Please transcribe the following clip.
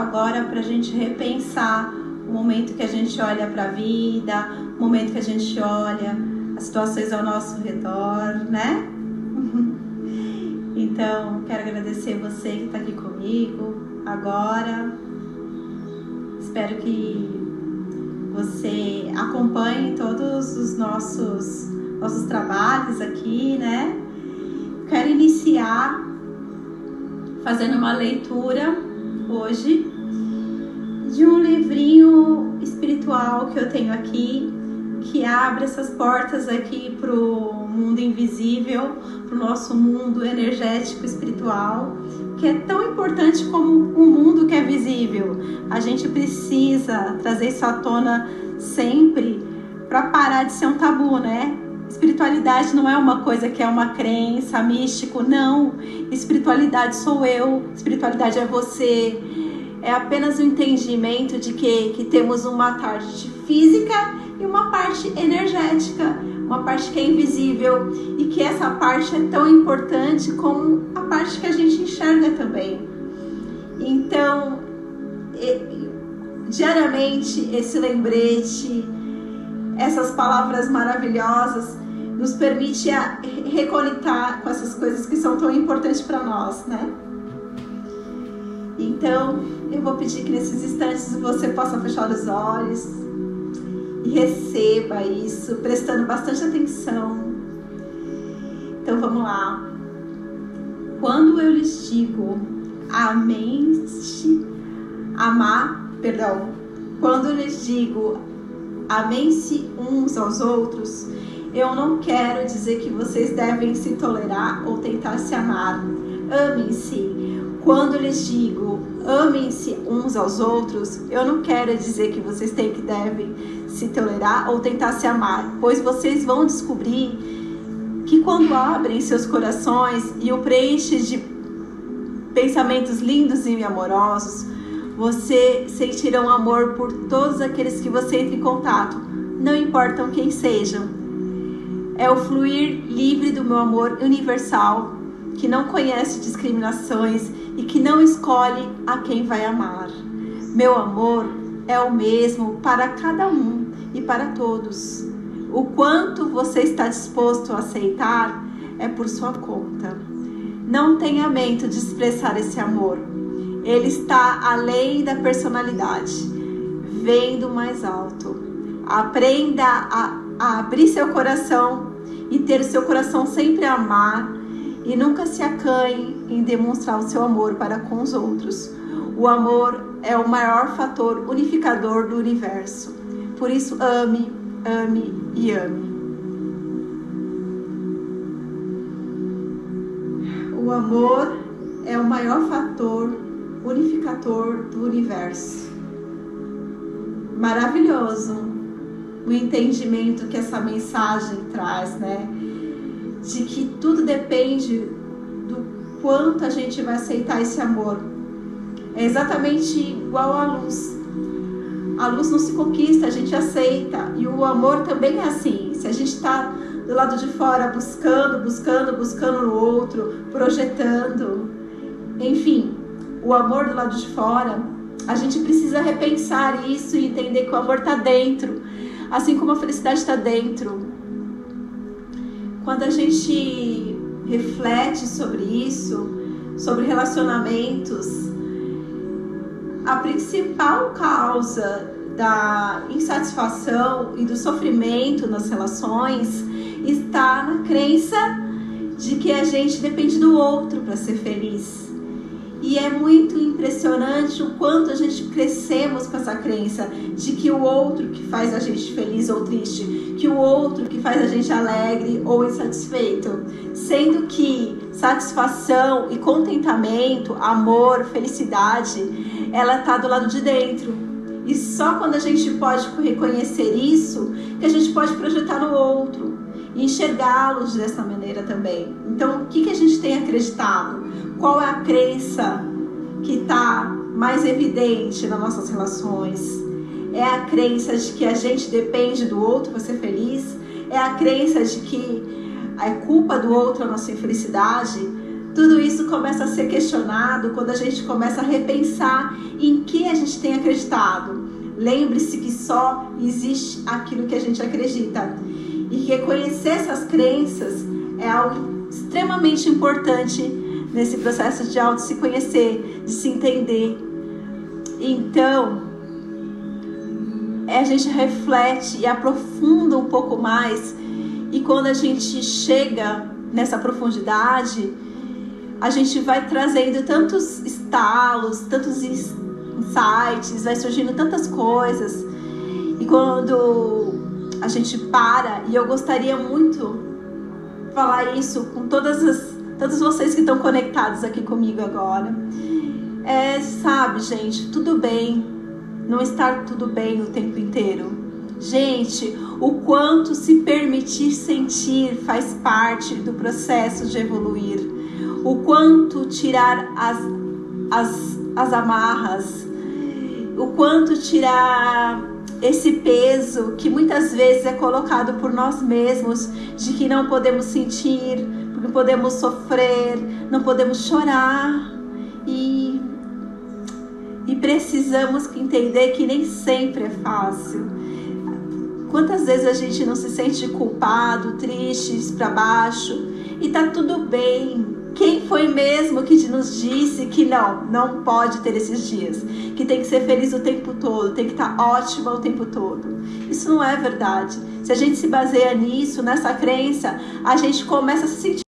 agora para a gente repensar o momento que a gente olha para a vida, o momento que a gente olha as situações ao nosso redor, né? Então, quero agradecer você que está aqui comigo agora. Espero que você acompanhe todos os nossos, nossos trabalhos aqui, né? Quero iniciar fazendo uma leitura hoje de um livrinho espiritual que eu tenho aqui, que abre essas portas aqui para o mundo invisível, para o nosso mundo energético espiritual, que é tão importante como o mundo que é visível. A gente precisa trazer isso à tona sempre para parar de ser um tabu, né? Espiritualidade não é uma coisa que é uma crença, místico, não. Espiritualidade sou eu, espiritualidade é você. É apenas o entendimento de que, que temos uma parte física e uma parte energética, uma parte que é invisível e que essa parte é tão importante como a parte que a gente enxerga também. Então, diariamente, esse lembrete, essas palavras maravilhosas nos permite reconectar com essas coisas que são tão importantes para nós, né? Então, eu vou pedir que nesses instantes você possa fechar os olhos e receba isso, prestando bastante atenção. Então, vamos lá. Quando eu lhes digo amém, amar, perdão, quando eu lhes digo amém-se uns aos outros, eu não quero dizer que vocês devem se tolerar ou tentar se amar. Amem-se. Quando lhes digo amem-se uns aos outros, eu não quero dizer que vocês têm que devem se tolerar ou tentar se amar, pois vocês vão descobrir que quando abrem seus corações e o preenchem de pensamentos lindos e amorosos, você sentirá um amor por todos aqueles que você entra em contato, não importam quem sejam. É o fluir livre do meu amor universal, que não conhece discriminações e que não escolhe a quem vai amar. Meu amor é o mesmo para cada um e para todos. O quanto você está disposto a aceitar é por sua conta. Não tenha medo de expressar esse amor. Ele está além da personalidade, vendo mais alto. Aprenda a, a abrir seu coração e ter seu coração sempre a amar e nunca se acanhe em demonstrar o seu amor para com os outros. O amor é o maior fator unificador do universo. Por isso, ame, ame e ame. O amor é o maior fator unificador do universo. Maravilhoso o entendimento que essa mensagem traz, né? De que tudo depende do quanto a gente vai aceitar esse amor. É exatamente igual à luz. A luz não se conquista, a gente aceita. E o amor também é assim. Se a gente está do lado de fora buscando, buscando, buscando no outro, projetando, enfim, o amor do lado de fora, a gente precisa repensar isso e entender que o amor está dentro assim como a felicidade está dentro. Quando a gente reflete sobre isso, sobre relacionamentos, a principal causa da insatisfação e do sofrimento nas relações está na crença de que a gente depende do outro para ser feliz. E é muito impressionante o quanto a gente crescemos com essa crença de que o outro que faz a gente feliz ou triste, que o outro que faz a gente alegre ou insatisfeito, sendo que satisfação e contentamento, amor, felicidade, ela tá do lado de dentro. E só quando a gente pode reconhecer isso que a gente pode projetar no outro e enxergá-los dessa maneira também. Então, o que, que a gente tem acreditado? Qual é a crença que está mais evidente nas nossas relações? É a crença de que a gente depende do outro para ser feliz? É a crença de que é culpa do outro a nossa infelicidade? Tudo isso começa a ser questionado quando a gente começa a repensar em que a gente tem acreditado. Lembre-se que só existe aquilo que a gente acredita. E reconhecer essas crenças é algo extremamente importante nesse processo de auto se conhecer, de se entender. Então, a gente reflete e aprofunda um pouco mais, e quando a gente chega nessa profundidade, a gente vai trazendo tantos estalos, tantos insights, vai surgindo tantas coisas. E quando a gente para, e eu gostaria muito falar isso com todas as todos vocês que estão conectados aqui comigo agora. É, sabe, gente, tudo bem não estar tudo bem o tempo inteiro. Gente, o quanto se permitir sentir faz parte do processo de evoluir. O quanto tirar as, as, as amarras, o quanto tirar esse peso que muitas vezes é colocado por nós mesmos de que não podemos sentir, não podemos sofrer, não podemos chorar e e precisamos entender que nem sempre é fácil. Quantas vezes a gente não se sente culpado, triste, para baixo e tá tudo bem. Quem foi mesmo que nos disse que não, não pode ter esses dias, que tem que ser feliz o tempo todo, tem que estar tá ótima o tempo todo? Isso não é verdade. Se a gente se baseia nisso, nessa crença, a gente começa a se sentir